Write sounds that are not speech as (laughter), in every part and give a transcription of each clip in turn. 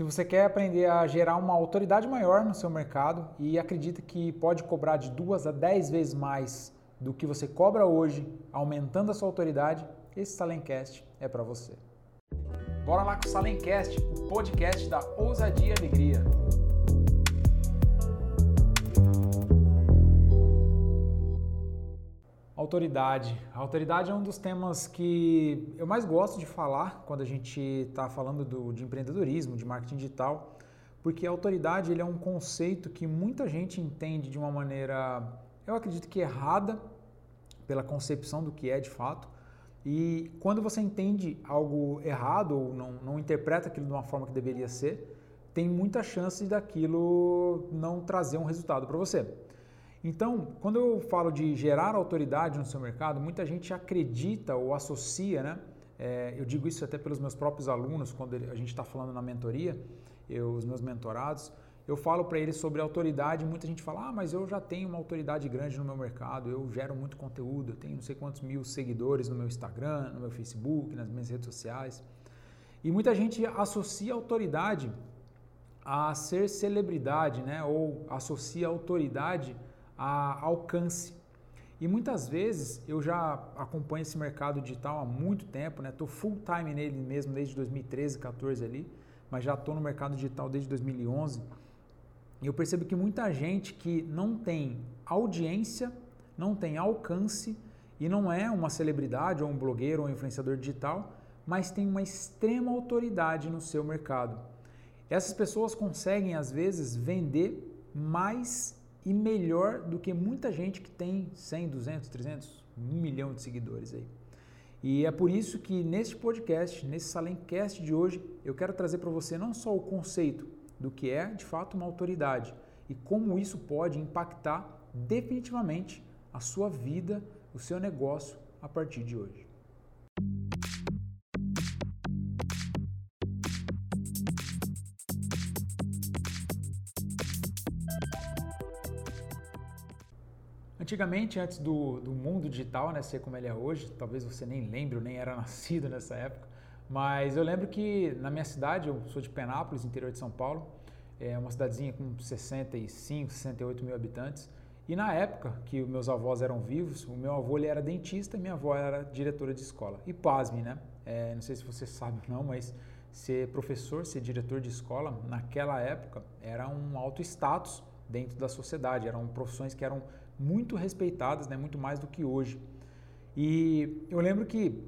Se você quer aprender a gerar uma autoridade maior no seu mercado e acredita que pode cobrar de duas a dez vezes mais do que você cobra hoje, aumentando a sua autoridade, esse Salencast é para você. Bora lá com o Salencast, o podcast da ousadia e alegria. Autoridade. A autoridade é um dos temas que eu mais gosto de falar quando a gente está falando do, de empreendedorismo, de marketing digital, porque a autoridade ele é um conceito que muita gente entende de uma maneira, eu acredito que errada, pela concepção do que é de fato. E quando você entende algo errado ou não, não interpreta aquilo de uma forma que deveria ser, tem muita chance daquilo não trazer um resultado para você. Então, quando eu falo de gerar autoridade no seu mercado, muita gente acredita ou associa, né? É, eu digo isso até pelos meus próprios alunos, quando a gente está falando na mentoria, eu, os meus mentorados, eu falo para eles sobre autoridade, muita gente fala, ah, mas eu já tenho uma autoridade grande no meu mercado, eu gero muito conteúdo, eu tenho não sei quantos mil seguidores no meu Instagram, no meu Facebook, nas minhas redes sociais. E muita gente associa autoridade a ser celebridade, né? Ou associa autoridade a alcance. E muitas vezes eu já acompanho esse mercado digital há muito tempo, né? Tô full time nele mesmo desde 2013, 14 ali, mas já estou no mercado digital desde 2011. E eu percebo que muita gente que não tem audiência, não tem alcance e não é uma celebridade ou um blogueiro ou um influenciador digital, mas tem uma extrema autoridade no seu mercado. Essas pessoas conseguem às vezes vender mais e melhor do que muita gente que tem 100, 200, 300, 1 milhão de seguidores aí. E é por isso que neste podcast, nesse Salencast de hoje, eu quero trazer para você não só o conceito do que é de fato uma autoridade e como isso pode impactar definitivamente a sua vida, o seu negócio a partir de hoje. Antigamente, antes do, do mundo digital né, ser como ele é hoje, talvez você nem lembre, ou nem era (laughs) nascido nessa época, mas eu lembro que na minha cidade, eu sou de Penápolis, interior de São Paulo, é uma cidadezinha com 65, 68 mil habitantes, e na época que meus avós eram vivos, o meu avô ele era dentista e minha avó era diretora de escola. E pasme, né? É, não sei se você (laughs) sabe ou não, mas ser professor, ser diretor de escola, naquela época era um alto status dentro da sociedade, eram profissões que eram muito respeitadas, né, muito mais do que hoje. E eu lembro que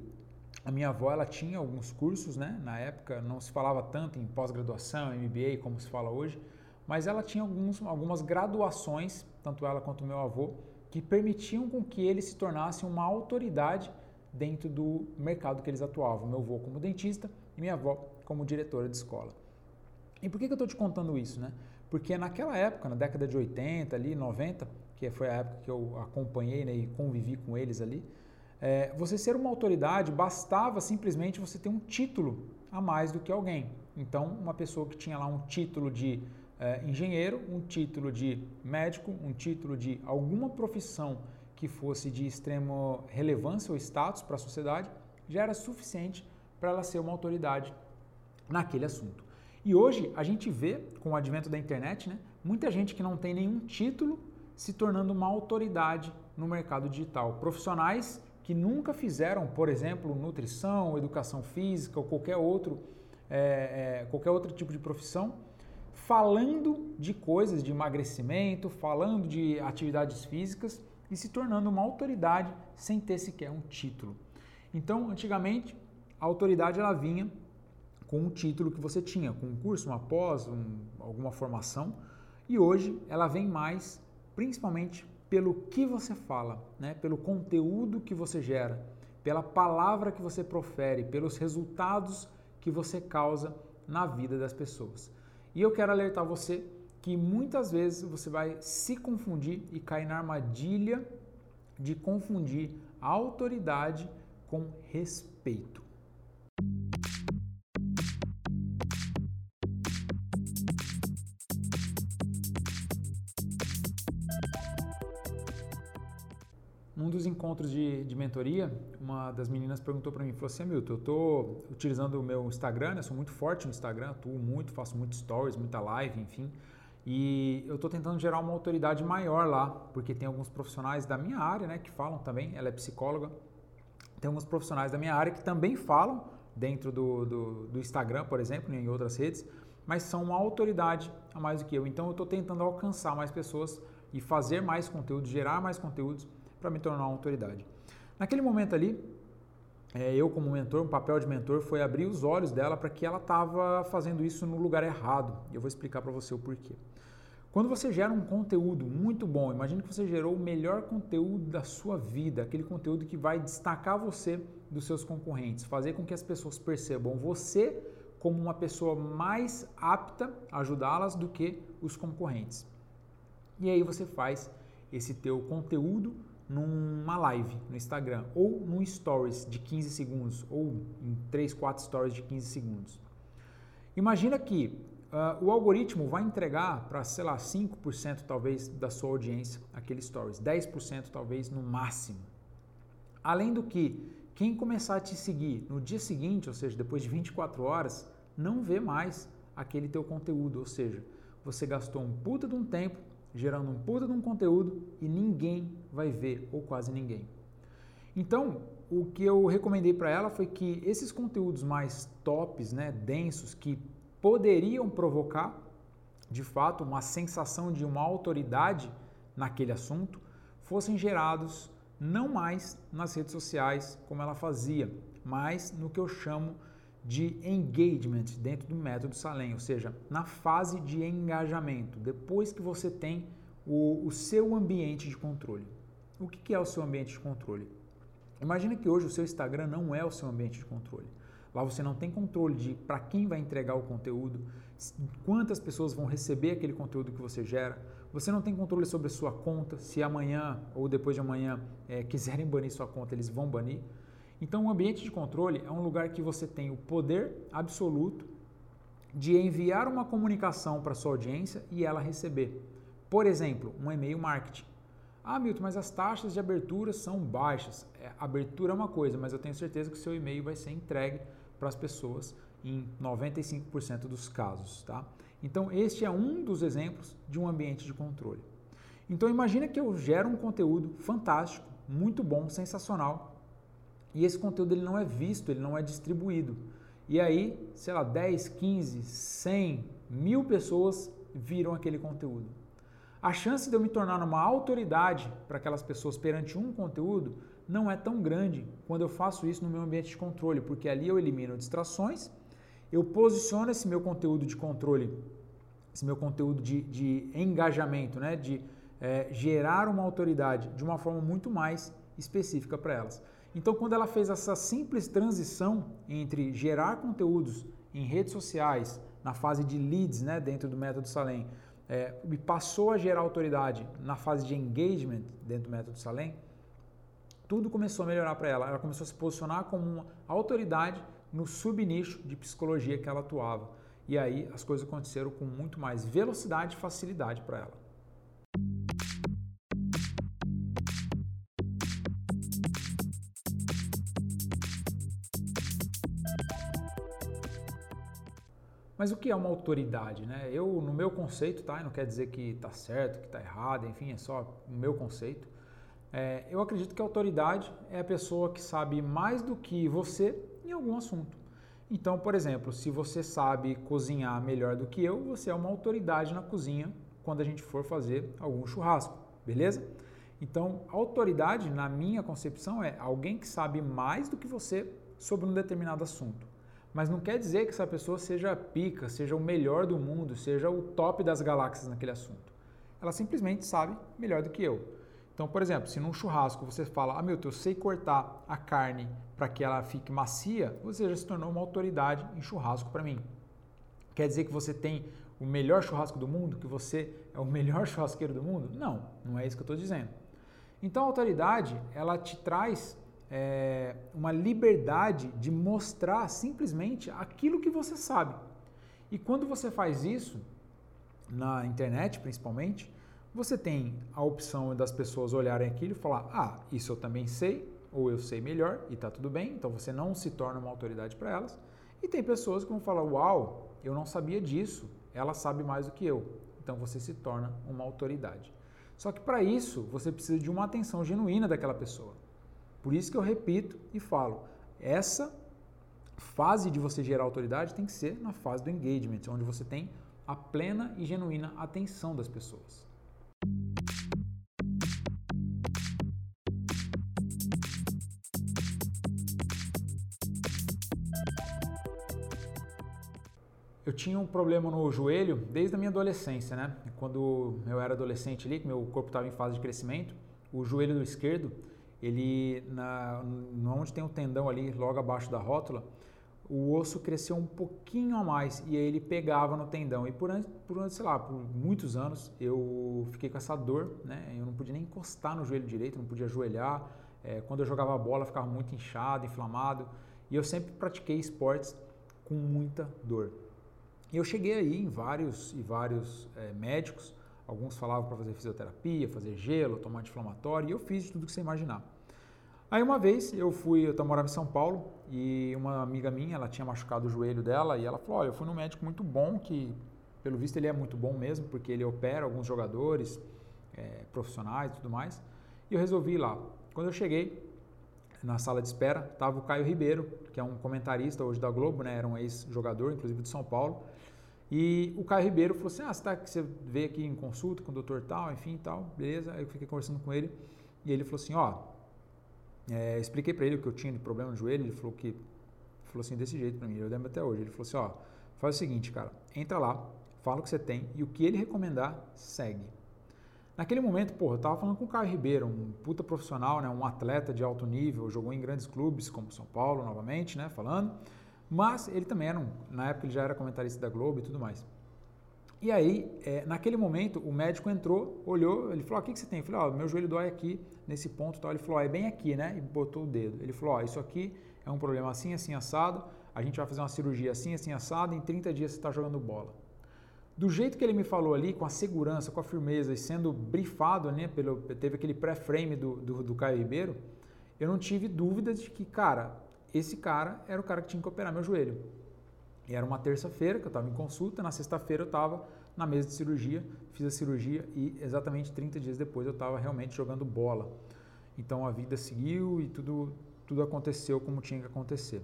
a minha avó ela tinha alguns cursos, né? Na época não se falava tanto em pós-graduação, MBA como se fala hoje, mas ela tinha alguns, algumas graduações, tanto ela quanto meu avô, que permitiam com que ele se tornasse uma autoridade dentro do mercado que eles atuavam. Meu avô como dentista e minha avó como diretora de escola. E por que, que eu estou te contando isso, né? Porque naquela época, na década de 80, ali, 90, que foi a época que eu acompanhei né, e convivi com eles ali, é, você ser uma autoridade bastava simplesmente você ter um título a mais do que alguém. Então, uma pessoa que tinha lá um título de é, engenheiro, um título de médico, um título de alguma profissão que fosse de extrema relevância ou status para a sociedade, já era suficiente para ela ser uma autoridade naquele assunto. E hoje a gente vê, com o advento da internet, né, muita gente que não tem nenhum título se tornando uma autoridade no mercado digital. Profissionais que nunca fizeram, por exemplo, nutrição, educação física ou qualquer outro, é, é, qualquer outro tipo de profissão, falando de coisas de emagrecimento, falando de atividades físicas e se tornando uma autoridade sem ter sequer um título. Então, antigamente, a autoridade ela vinha com um título que você tinha, com um curso, uma pós, um, alguma formação, e hoje ela vem mais principalmente pelo que você fala, né? pelo conteúdo que você gera, pela palavra que você profere, pelos resultados que você causa na vida das pessoas. E eu quero alertar você que muitas vezes você vai se confundir e cair na armadilha de confundir autoridade com respeito. Encontros de, de mentoria, uma das meninas perguntou para mim, falou assim, Milton, eu estou utilizando o meu Instagram, né, sou muito forte no Instagram, atuo muito, faço muito stories, muita live, enfim, e eu estou tentando gerar uma autoridade maior lá, porque tem alguns profissionais da minha área, né, que falam também, ela é psicóloga, tem alguns profissionais da minha área que também falam dentro do, do, do Instagram, por exemplo, em outras redes, mas são uma autoridade a mais do que eu. Então eu estou tentando alcançar mais pessoas e fazer mais conteúdo, gerar mais conteúdos para me tornar uma autoridade. Naquele momento ali, é, eu como mentor, um papel de mentor foi abrir os olhos dela para que ela estava fazendo isso no lugar errado. Eu vou explicar para você o porquê. Quando você gera um conteúdo muito bom, imagine que você gerou o melhor conteúdo da sua vida, aquele conteúdo que vai destacar você dos seus concorrentes, fazer com que as pessoas percebam você como uma pessoa mais apta a ajudá-las do que os concorrentes. E aí você faz esse teu conteúdo numa live no Instagram ou num stories de 15 segundos ou em 3, 4 stories de 15 segundos. Imagina que uh, o algoritmo vai entregar para, sei lá, 5% talvez da sua audiência aquele stories, 10% talvez no máximo. Além do que, quem começar a te seguir no dia seguinte, ou seja, depois de 24 horas, não vê mais aquele teu conteúdo, ou seja, você gastou um puta de um tempo gerando um puta de um conteúdo e ninguém vai ver, ou quase ninguém. Então, o que eu recomendei para ela foi que esses conteúdos mais tops, né, densos, que poderiam provocar, de fato, uma sensação de uma autoridade naquele assunto, fossem gerados não mais nas redes sociais, como ela fazia, mas no que eu chamo de engagement dentro do método Salem, ou seja, na fase de engajamento, depois que você tem o, o seu ambiente de controle. O que, que é o seu ambiente de controle? Imagina que hoje o seu Instagram não é o seu ambiente de controle. Lá você não tem controle de para quem vai entregar o conteúdo, quantas pessoas vão receber aquele conteúdo que você gera. Você não tem controle sobre a sua conta. Se amanhã ou depois de amanhã é, quiserem banir sua conta, eles vão banir. Então, o ambiente de controle é um lugar que você tem o poder absoluto de enviar uma comunicação para sua audiência e ela receber. Por exemplo, um e-mail marketing. Ah, Milton, mas as taxas de abertura são baixas. É, abertura é uma coisa, mas eu tenho certeza que o seu e-mail vai ser entregue para as pessoas em 95% dos casos, tá? Então, este é um dos exemplos de um ambiente de controle. Então, imagina que eu gero um conteúdo fantástico, muito bom, sensacional, e esse conteúdo ele não é visto, ele não é distribuído. E aí, sei lá, 10, 15, 100, mil pessoas viram aquele conteúdo. A chance de eu me tornar uma autoridade para aquelas pessoas perante um conteúdo não é tão grande quando eu faço isso no meu ambiente de controle, porque ali eu elimino distrações, eu posiciono esse meu conteúdo de controle, esse meu conteúdo de, de engajamento, né, de é, gerar uma autoridade de uma forma muito mais específica para elas. Então, quando ela fez essa simples transição entre gerar conteúdos em redes sociais, na fase de leads, né, dentro do método Salem, é, e passou a gerar autoridade na fase de engagement dentro do método Salem, tudo começou a melhorar para ela. Ela começou a se posicionar como uma autoridade no subnicho de psicologia que ela atuava. E aí as coisas aconteceram com muito mais velocidade e facilidade para ela. Mas o que é uma autoridade? Né? Eu, no meu conceito, tá? não quer dizer que está certo, que está errado, enfim, é só o meu conceito. É, eu acredito que a autoridade é a pessoa que sabe mais do que você em algum assunto. Então, por exemplo, se você sabe cozinhar melhor do que eu, você é uma autoridade na cozinha quando a gente for fazer algum churrasco, beleza? Então, autoridade, na minha concepção, é alguém que sabe mais do que você sobre um determinado assunto. Mas não quer dizer que essa pessoa seja pica, seja o melhor do mundo, seja o top das galáxias naquele assunto. Ela simplesmente sabe melhor do que eu. Então, por exemplo, se num churrasco você fala, ah, meu, eu sei cortar a carne para que ela fique macia, você já se tornou uma autoridade em churrasco para mim. Quer dizer que você tem o melhor churrasco do mundo, que você é o melhor (laughs) churrasqueiro do mundo? Não, não é isso que eu estou dizendo. Então, a autoridade, ela te traz é, uma liberdade de mostrar simplesmente aquilo que você sabe. E quando você faz isso, na internet principalmente, você tem a opção das pessoas olharem aquilo e falar: ah, isso eu também sei, ou eu sei melhor, e está tudo bem, então você não se torna uma autoridade para elas. E tem pessoas que vão falar: uau, eu não sabia disso, ela sabe mais do que eu. Então você se torna uma autoridade. Só que para isso você precisa de uma atenção genuína daquela pessoa. Por isso que eu repito e falo: essa fase de você gerar autoridade tem que ser na fase do engagement, onde você tem a plena e genuína atenção das pessoas. Eu tinha um problema no joelho desde a minha adolescência, né? Quando eu era adolescente ali, que meu corpo estava em fase de crescimento, o joelho do esquerdo, ele, na, onde tem o tendão ali, logo abaixo da rótula, o osso cresceu um pouquinho a mais e aí ele pegava no tendão. E por, por sei lá, por muitos anos eu fiquei com essa dor, né? Eu não podia nem encostar no joelho direito, não podia ajoelhar. É, quando eu jogava bola ficava muito inchado, inflamado. E eu sempre pratiquei esportes com muita dor. E eu cheguei aí em vários e vários é, médicos. Alguns falavam para fazer fisioterapia, fazer gelo, tomar anti-inflamatório, e eu fiz tudo que você imaginar. Aí uma vez eu fui, eu morava em São Paulo e uma amiga minha, ela tinha machucado o joelho dela e ela falou, olha, eu fui num médico muito bom, que pelo visto ele é muito bom mesmo, porque ele opera alguns jogadores é, profissionais e tudo mais. E eu resolvi ir lá. Quando eu cheguei na sala de espera, estava o Caio Ribeiro, que é um comentarista hoje da Globo, né, era um ex-jogador, inclusive de São Paulo. E o Caio Ribeiro falou assim, ah, você, tá, você veio aqui em consulta com o doutor tal, enfim, tal, beleza. Aí eu fiquei conversando com ele e ele falou assim, ó, é, expliquei para ele o que eu tinha de problema no joelho, ele falou que falou assim desse jeito para mim, eu lembro até hoje. Ele falou assim, ó, faz o seguinte, cara, entra lá, fala o que você tem e o que ele recomendar, segue. Naquele momento, porra, eu tava falando com o Caio Ribeiro, um puta profissional, né, um atleta de alto nível, jogou em grandes clubes como São Paulo, novamente, né, falando. Mas ele também era um, na época ele já era comentarista da Globo e tudo mais. E aí, é, naquele momento, o médico entrou, olhou, ele falou: o que, que você tem? Eu falei: ó, meu joelho dói aqui, nesse ponto tal. Ele falou: é bem aqui, né? E botou o dedo. Ele falou: ó, isso aqui é um problema assim, assim, assado. A gente vai fazer uma cirurgia assim, assim, assado. Em 30 dias você está jogando bola. Do jeito que ele me falou ali, com a segurança, com a firmeza e sendo brifado, né? Pelo, teve aquele pré-frame do, do, do Caio Ribeiro, eu não tive dúvidas de que, cara, esse cara era o cara que tinha que operar meu joelho. E era uma terça-feira que eu estava em consulta, na sexta-feira eu estava na mesa de cirurgia, fiz a cirurgia e exatamente 30 dias depois eu estava realmente jogando bola. Então a vida seguiu e tudo, tudo aconteceu como tinha que acontecer.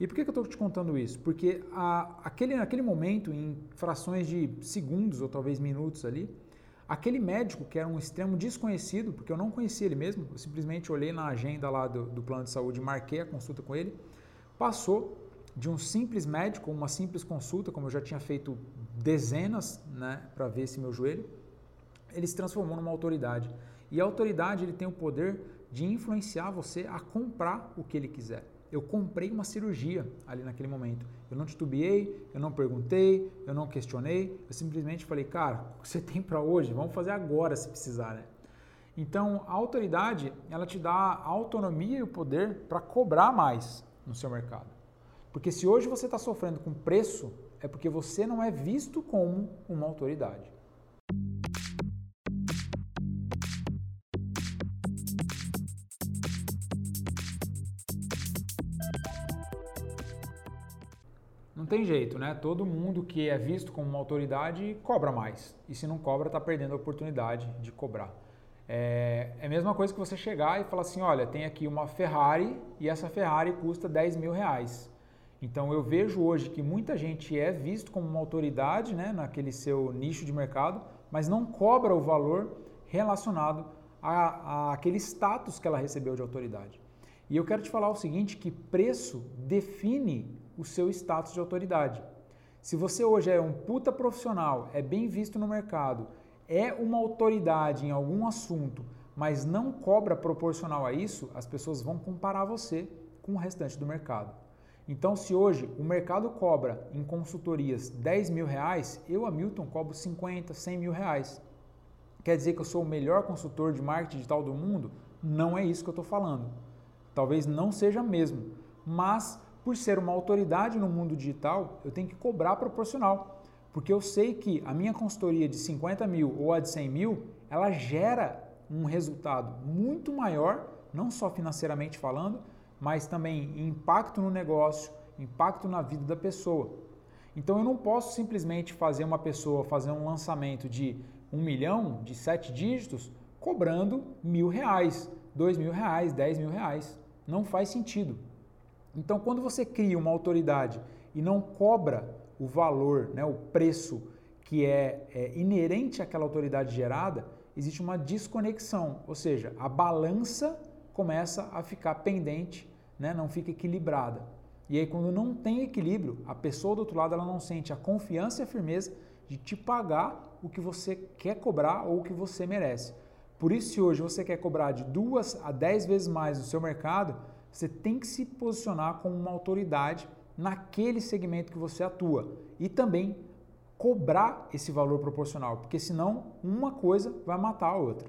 E por que, que eu estou te contando isso? Porque a, aquele, naquele momento, em frações de segundos ou talvez minutos ali, aquele médico que era um extremo desconhecido, porque eu não conhecia ele mesmo, eu simplesmente olhei na agenda lá do, do plano de saúde, marquei a consulta com ele, passou de um simples médico, uma simples consulta, como eu já tinha feito dezenas, né, para ver esse meu joelho, ele se transformou numa autoridade. E a autoridade ele tem o poder de influenciar você a comprar o que ele quiser. Eu comprei uma cirurgia ali naquele momento. Eu não titubeei, eu não perguntei, eu não questionei, eu simplesmente falei, cara, o que você (laughs) tem para hoje? Vamos fazer agora se precisar, né? Então, a autoridade, ela te dá a autonomia e o poder para cobrar mais no seu mercado. Porque se hoje você está sofrendo com preço, é porque você não é visto como uma autoridade. Tem jeito, né? Todo mundo que é visto como uma autoridade cobra mais. E se não cobra, está perdendo a oportunidade de cobrar. É, é a mesma coisa que você chegar e falar assim: olha, tem aqui uma Ferrari e essa Ferrari custa 10 mil reais. Então eu vejo hoje que muita gente é visto como uma autoridade né, naquele seu nicho de mercado, mas não cobra o valor relacionado a, a aquele status que ela recebeu de autoridade. E eu quero te falar o seguinte, que preço define o seu status de autoridade. Se você hoje é um puta profissional, é bem visto no mercado, é uma autoridade em algum assunto, mas não cobra proporcional a isso, as pessoas vão comparar você com o restante do mercado. Então, se hoje o mercado cobra em consultorias 10 mil reais, eu, Hamilton, cobro 50, 100 mil reais. Quer dizer que eu sou o melhor consultor de marketing digital do mundo? Não é isso que eu estou falando. Talvez não seja mesmo, mas por ser uma autoridade no mundo digital, eu tenho que cobrar proporcional. Porque eu sei que a minha consultoria de 50 mil ou a de 100 mil, ela gera um resultado muito maior, não só financeiramente falando, mas também impacto no negócio, impacto na vida da pessoa. Então eu não posso simplesmente fazer uma pessoa fazer um lançamento de um milhão, de sete dígitos, cobrando mil reais, dois mil reais, dez mil reais. Não faz sentido. Então quando você cria uma autoridade e não cobra o valor, né, o preço que é, é inerente àquela autoridade gerada, existe uma desconexão, ou seja, a balança começa a ficar pendente, né, não fica equilibrada. E aí quando não tem equilíbrio, a pessoa do outro lado ela não sente a confiança e a firmeza de te pagar o que você quer cobrar ou o que você merece. Por isso, se hoje você quer cobrar de duas a dez vezes mais no seu mercado, você tem que se posicionar como uma autoridade naquele segmento que você atua e também cobrar esse valor proporcional, porque senão uma coisa vai matar a outra.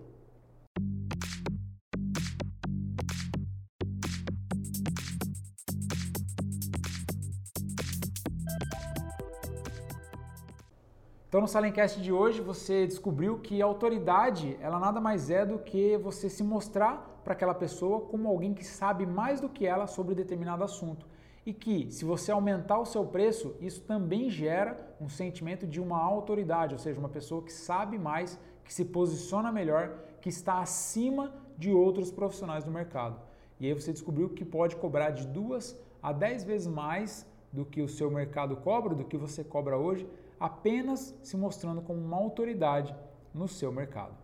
Então no Salencast de hoje você descobriu que a autoridade, ela nada mais é do que você se mostrar para aquela pessoa como alguém que sabe mais do que ela sobre determinado assunto e que, se você aumentar o seu preço, isso também gera um sentimento de uma autoridade, ou seja, uma pessoa que sabe mais, que se posiciona melhor, que está acima de outros profissionais do mercado. E aí você descobriu que pode cobrar de duas a dez vezes mais do que o seu mercado cobra, do que você cobra hoje, apenas se mostrando como uma autoridade no seu mercado.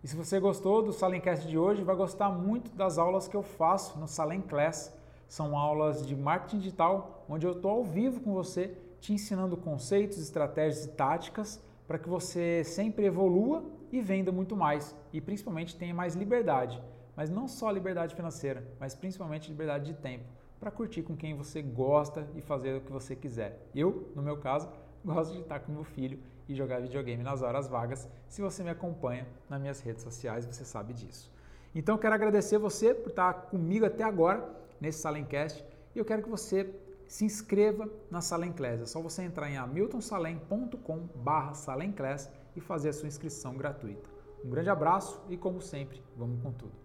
E se você gostou do Salencast de hoje, vai gostar muito das aulas que eu faço no Salem Class. São aulas de marketing digital, onde eu estou ao vivo com você, te ensinando conceitos, estratégias e táticas para que você sempre evolua e venda muito mais e principalmente tenha mais liberdade. Mas não só liberdade financeira, mas principalmente liberdade de tempo para curtir com quem você gosta e fazer o que você quiser. Eu, no meu caso, gosto de estar com meu filho e jogar videogame nas horas vagas. Se você me acompanha nas minhas redes sociais, você sabe disso. Então, quero agradecer você por estar comigo até agora nesse Salencast e eu quero que você se inscreva na Salenclass. É só você entrar em hamiltonsalem.com/salenclass e fazer a sua inscrição gratuita. Um grande abraço e, como sempre, vamos com tudo.